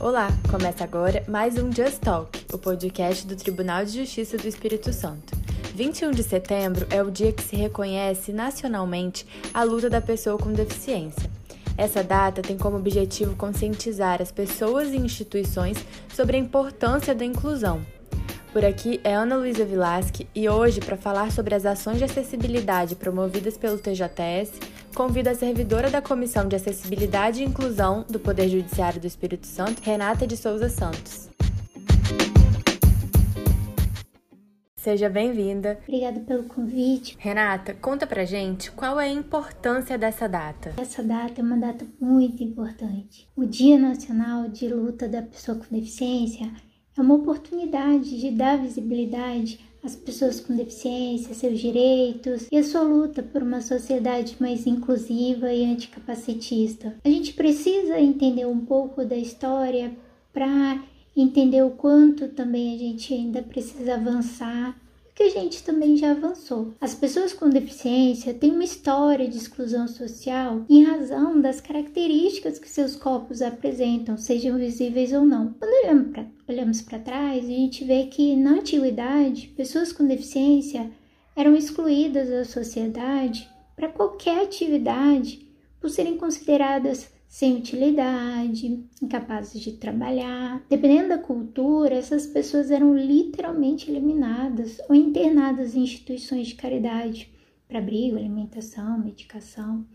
Olá, começa agora mais um Just Talk, o podcast do Tribunal de Justiça do Espírito Santo. 21 de setembro é o dia que se reconhece nacionalmente a luta da pessoa com deficiência. Essa data tem como objetivo conscientizar as pessoas e instituições sobre a importância da inclusão. Por aqui é Ana Luísa Vilasque e hoje, para falar sobre as ações de acessibilidade promovidas pelo TJS, convido a servidora da Comissão de Acessibilidade e Inclusão do Poder Judiciário do Espírito Santo, Renata de Souza Santos. Seja bem-vinda. Obrigada pelo convite. Renata, conta pra gente qual é a importância dessa data. Essa data é uma data muito importante. O Dia Nacional de Luta da Pessoa com Deficiência é uma oportunidade de dar visibilidade as pessoas com deficiência, seus direitos e a sua luta por uma sociedade mais inclusiva e anticapacitista. A gente precisa entender um pouco da história para entender o quanto também a gente ainda precisa avançar que a gente também já avançou. As pessoas com deficiência têm uma história de exclusão social em razão das características que seus corpos apresentam, sejam visíveis ou não. Quando olhamos para trás, a gente vê que na antiguidade, pessoas com deficiência eram excluídas da sociedade para qualquer atividade por serem consideradas sem utilidade, incapazes de trabalhar. Dependendo da cultura, essas pessoas eram literalmente eliminadas ou internadas em instituições de caridade para abrigo, alimentação, medicação.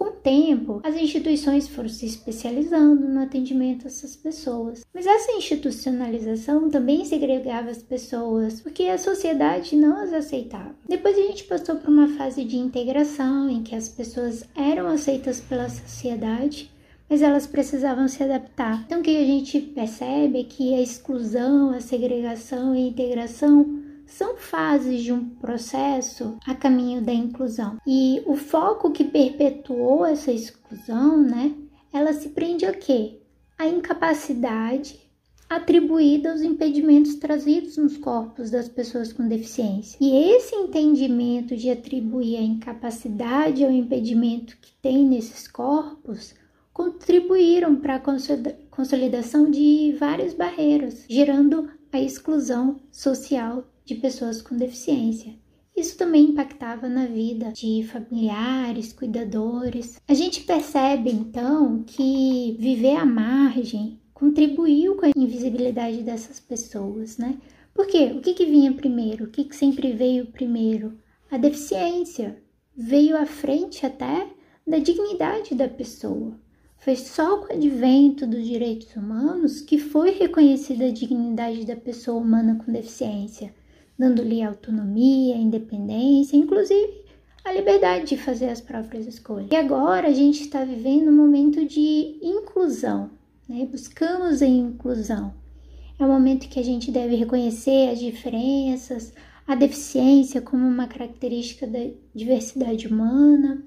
Com o tempo, as instituições foram se especializando no atendimento a essas pessoas. Mas essa institucionalização também segregava as pessoas, porque a sociedade não as aceitava. Depois a gente passou por uma fase de integração em que as pessoas eram aceitas pela sociedade, mas elas precisavam se adaptar. Então o que a gente percebe é que a exclusão, a segregação e a integração são fases de um processo a caminho da inclusão. E o foco que perpetuou essa exclusão, né, ela se prende a quê? A incapacidade atribuída aos impedimentos trazidos nos corpos das pessoas com deficiência. E esse entendimento de atribuir a incapacidade ao impedimento que tem nesses corpos contribuíram para a consolidação de várias barreiras, gerando a exclusão social de pessoas com deficiência. Isso também impactava na vida de familiares, cuidadores. A gente percebe então que viver à margem contribuiu com a invisibilidade dessas pessoas, né? Por quê? O que, que vinha primeiro? O que, que sempre veio primeiro? A deficiência veio à frente até da dignidade da pessoa. Foi só com o advento dos direitos humanos que foi reconhecida a dignidade da pessoa humana com deficiência dando-lhe autonomia, independência, inclusive a liberdade de fazer as próprias escolhas. E agora a gente está vivendo um momento de inclusão, né? buscamos a inclusão. É um momento que a gente deve reconhecer as diferenças, a deficiência como uma característica da diversidade humana.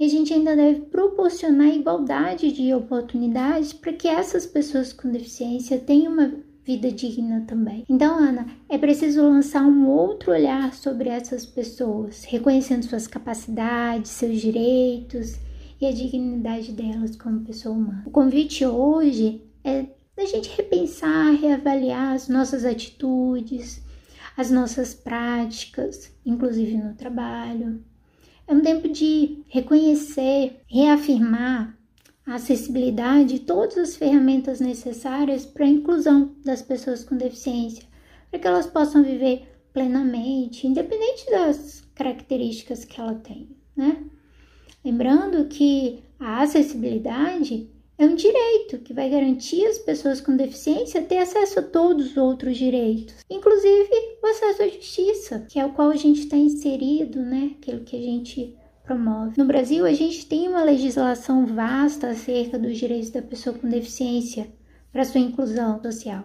E a gente ainda deve proporcionar igualdade de oportunidades para que essas pessoas com deficiência tenham uma vida digna também. Então, Ana, é preciso lançar um outro olhar sobre essas pessoas, reconhecendo suas capacidades, seus direitos e a dignidade delas como pessoa humana. O convite hoje é da gente repensar, reavaliar as nossas atitudes, as nossas práticas, inclusive no trabalho. É um tempo de reconhecer, reafirmar acessibilidade e todas as ferramentas necessárias para a inclusão das pessoas com deficiência, para que elas possam viver plenamente, independente das características que ela tem, né? Lembrando que a acessibilidade é um direito que vai garantir às pessoas com deficiência ter acesso a todos os outros direitos, inclusive o acesso à justiça, que é o qual a gente está inserido, né? Aquilo que a gente promove. No Brasil, a gente tem uma legislação vasta acerca dos direitos da pessoa com deficiência para sua inclusão social.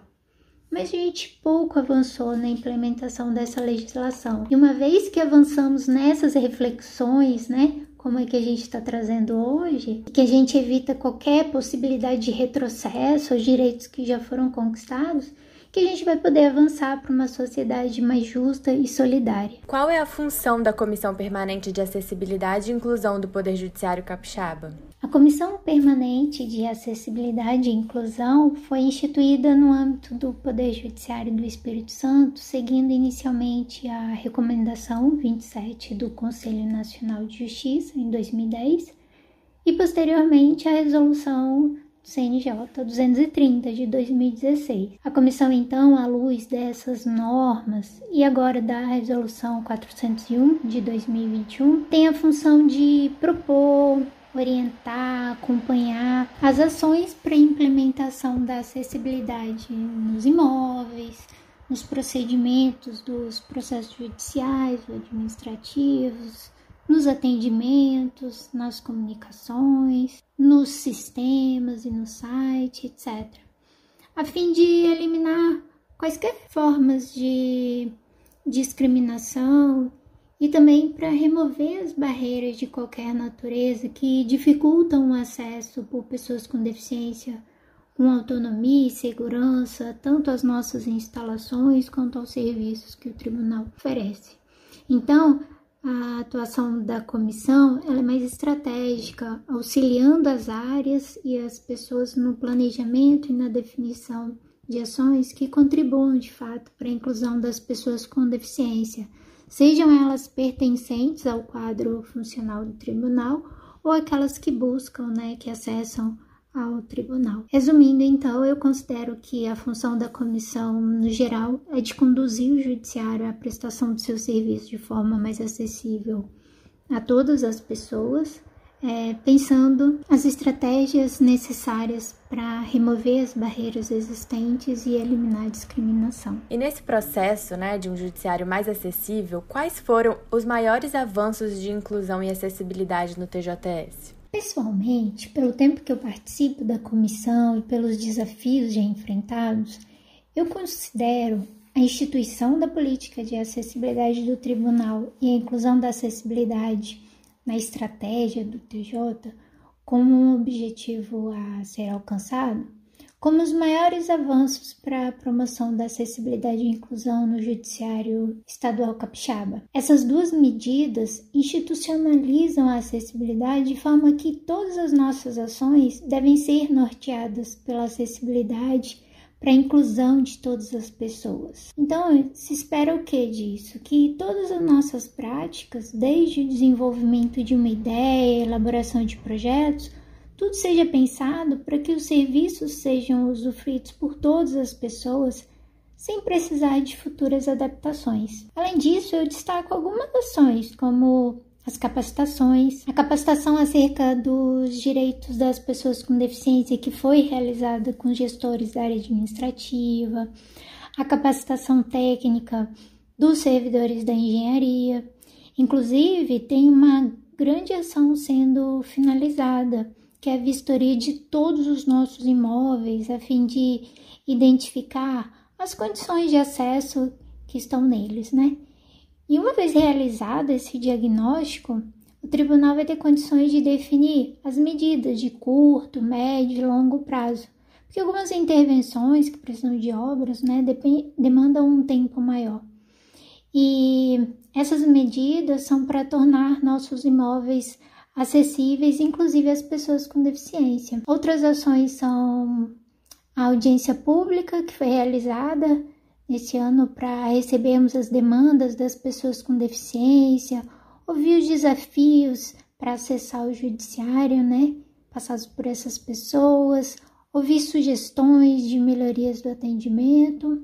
Mas a gente pouco avançou na implementação dessa legislação. E uma vez que avançamos nessas reflexões, né, como é que a gente está trazendo hoje, que a gente evita qualquer possibilidade de retrocesso aos direitos que já foram conquistados, que a gente vai poder avançar para uma sociedade mais justa e solidária. Qual é a função da Comissão Permanente de Acessibilidade e Inclusão do Poder Judiciário Capixaba? A Comissão Permanente de Acessibilidade e Inclusão foi instituída no âmbito do Poder Judiciário do Espírito Santo, seguindo inicialmente a Recomendação 27 do Conselho Nacional de Justiça, em 2010, e posteriormente a Resolução CNJ 230 de 2016. A comissão, então, à luz dessas normas e agora da Resolução 401 de 2021, tem a função de propor, orientar, acompanhar as ações para implementação da acessibilidade nos imóveis, nos procedimentos dos processos judiciais ou administrativos, nos atendimentos, nas comunicações, nos sistemas e no site, etc., a fim de eliminar quaisquer formas de discriminação e também para remover as barreiras de qualquer natureza que dificultam o acesso por pessoas com deficiência com autonomia e segurança tanto às nossas instalações quanto aos serviços que o tribunal oferece. Então, a atuação da comissão é mais estratégica, auxiliando as áreas e as pessoas no planejamento e na definição de ações que contribuam de fato para a inclusão das pessoas com deficiência, sejam elas pertencentes ao quadro funcional do tribunal ou aquelas que buscam, né, que acessam ao tribunal. Resumindo, então, eu considero que a função da comissão, no geral, é de conduzir o judiciário à prestação do seu serviço de forma mais acessível a todas as pessoas, é, pensando as estratégias necessárias para remover as barreiras existentes e eliminar a discriminação. E nesse processo né, de um judiciário mais acessível, quais foram os maiores avanços de inclusão e acessibilidade no TJS? Pessoalmente, pelo tempo que eu participo da comissão e pelos desafios já enfrentados, eu considero a instituição da política de acessibilidade do tribunal e a inclusão da acessibilidade na estratégia do TJ como um objetivo a ser alcançado como os maiores avanços para a promoção da acessibilidade e inclusão no Judiciário Estadual Capixaba. Essas duas medidas institucionalizam a acessibilidade de forma que todas as nossas ações devem ser norteadas pela acessibilidade para a inclusão de todas as pessoas. Então, se espera o que disso? Que todas as nossas práticas, desde o desenvolvimento de uma ideia, elaboração de projetos, tudo seja pensado para que os serviços sejam usufruídos por todas as pessoas sem precisar de futuras adaptações. Além disso, eu destaco algumas ações, como as capacitações, a capacitação acerca dos direitos das pessoas com deficiência que foi realizada com gestores da área administrativa, a capacitação técnica dos servidores da engenharia. Inclusive, tem uma grande ação sendo finalizada que é a vistoria de todos os nossos imóveis, a fim de identificar as condições de acesso que estão neles, né? E uma vez realizado esse diagnóstico, o tribunal vai ter condições de definir as medidas de curto, médio e longo prazo, porque algumas intervenções que precisam de obras, né, demandam um tempo maior. E essas medidas são para tornar nossos imóveis acessíveis, inclusive às pessoas com deficiência. Outras ações são a audiência pública, que foi realizada nesse ano para recebermos as demandas das pessoas com deficiência, ouvir os desafios para acessar o judiciário, né? Passados por essas pessoas, ouvir sugestões de melhorias do atendimento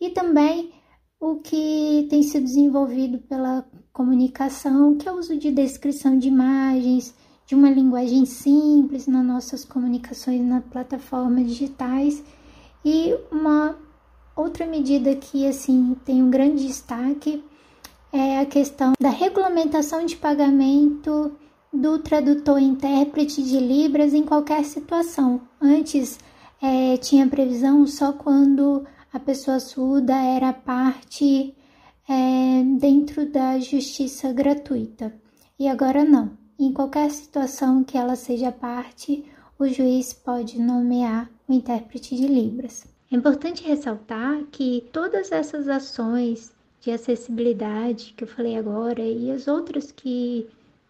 e também o que tem sido desenvolvido pela comunicação, que é o uso de descrição de imagens, de uma linguagem simples nas nossas comunicações nas plataformas digitais e uma outra medida que assim tem um grande destaque é a questão da regulamentação de pagamento do tradutor intérprete de Libras em qualquer situação. Antes é, tinha previsão só quando a pessoa surda era parte é, dentro da justiça gratuita. E agora não. Em qualquer situação que ela seja parte, o juiz pode nomear o intérprete de Libras. É importante ressaltar que todas essas ações de acessibilidade que eu falei agora e as outras que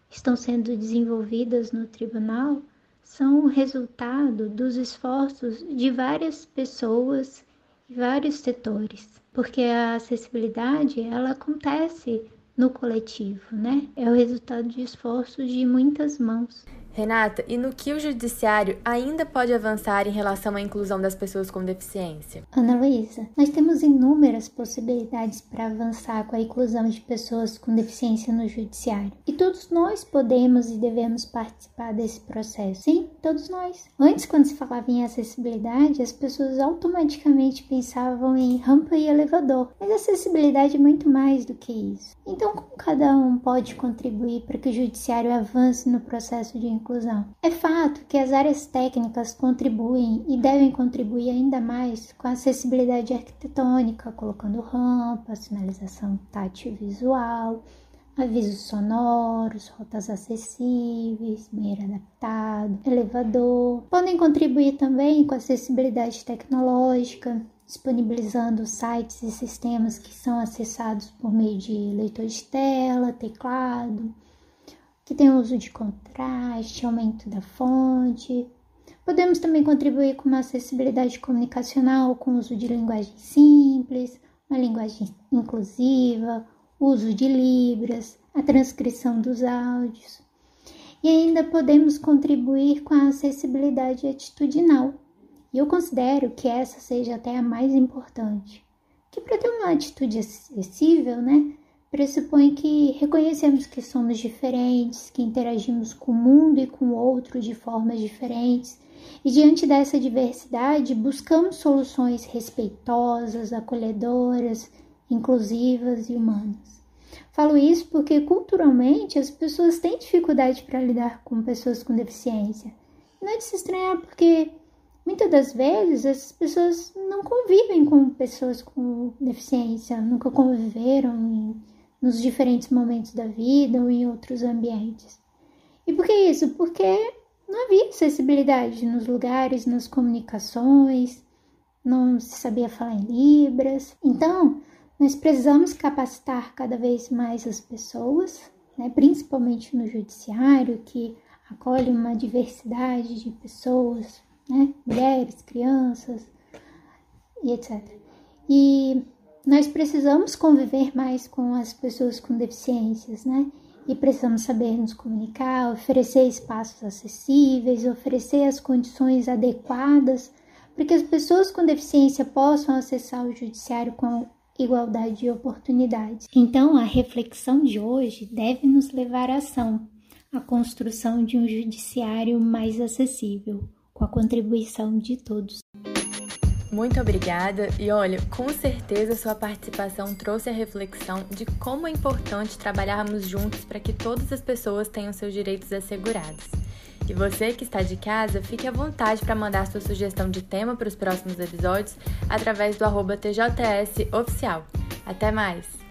estão sendo desenvolvidas no tribunal são resultado dos esforços de várias pessoas vários setores, porque a acessibilidade ela acontece no coletivo, né? É o resultado de esforços de muitas mãos. Renata, e no que o judiciário ainda pode avançar em relação à inclusão das pessoas com deficiência? Ana Luísa, nós temos inúmeras possibilidades para avançar com a inclusão de pessoas com deficiência no judiciário. E todos nós podemos e devemos participar desse processo. Sim, todos nós. Antes, quando se falava em acessibilidade, as pessoas automaticamente pensavam em rampa e elevador. Mas acessibilidade é muito mais do que isso. Então, como cada um pode contribuir para que o judiciário avance no processo de inclusão? É fato que as áreas técnicas contribuem e devem contribuir ainda mais com a acessibilidade arquitetônica, colocando rampas, sinalização tátil visual, avisos sonoros, rotas acessíveis, banheiro adaptado, elevador. Podem contribuir também com acessibilidade tecnológica, disponibilizando sites e sistemas que são acessados por meio de leitor de tela, teclado, que tem uso de contraste, aumento da fonte. Podemos também contribuir com uma acessibilidade comunicacional com uso de linguagem simples, uma linguagem inclusiva, uso de libras, a transcrição dos áudios. E ainda podemos contribuir com a acessibilidade atitudinal. E eu considero que essa seja até a mais importante. Que para ter uma atitude acessível, né, pressupõe que reconhecemos que somos diferentes, que interagimos com o mundo e com o outro de formas diferentes, e diante dessa diversidade buscamos soluções respeitosas, acolhedoras, inclusivas e humanas. Falo isso porque culturalmente as pessoas têm dificuldade para lidar com pessoas com deficiência. Não é de se estranhar porque muitas das vezes essas pessoas não convivem com pessoas com deficiência, nunca conviveram nos diferentes momentos da vida ou em outros ambientes. E por que isso? Porque não havia acessibilidade nos lugares, nas comunicações, não se sabia falar em Libras. Então, nós precisamos capacitar cada vez mais as pessoas, né, principalmente no judiciário, que acolhe uma diversidade de pessoas, né, mulheres, crianças e etc. E nós precisamos conviver mais com as pessoas com deficiências, né? E precisamos saber nos comunicar, oferecer espaços acessíveis, oferecer as condições adequadas para que as pessoas com deficiência possam acessar o judiciário com igualdade de oportunidades. Então, a reflexão de hoje deve nos levar à ação, à construção de um judiciário mais acessível, com a contribuição de todos. Muito obrigada e olha, com certeza sua participação trouxe a reflexão de como é importante trabalharmos juntos para que todas as pessoas tenham seus direitos assegurados. E você que está de casa, fique à vontade para mandar sua sugestão de tema para os próximos episódios através do arroba TJS Oficial. Até mais!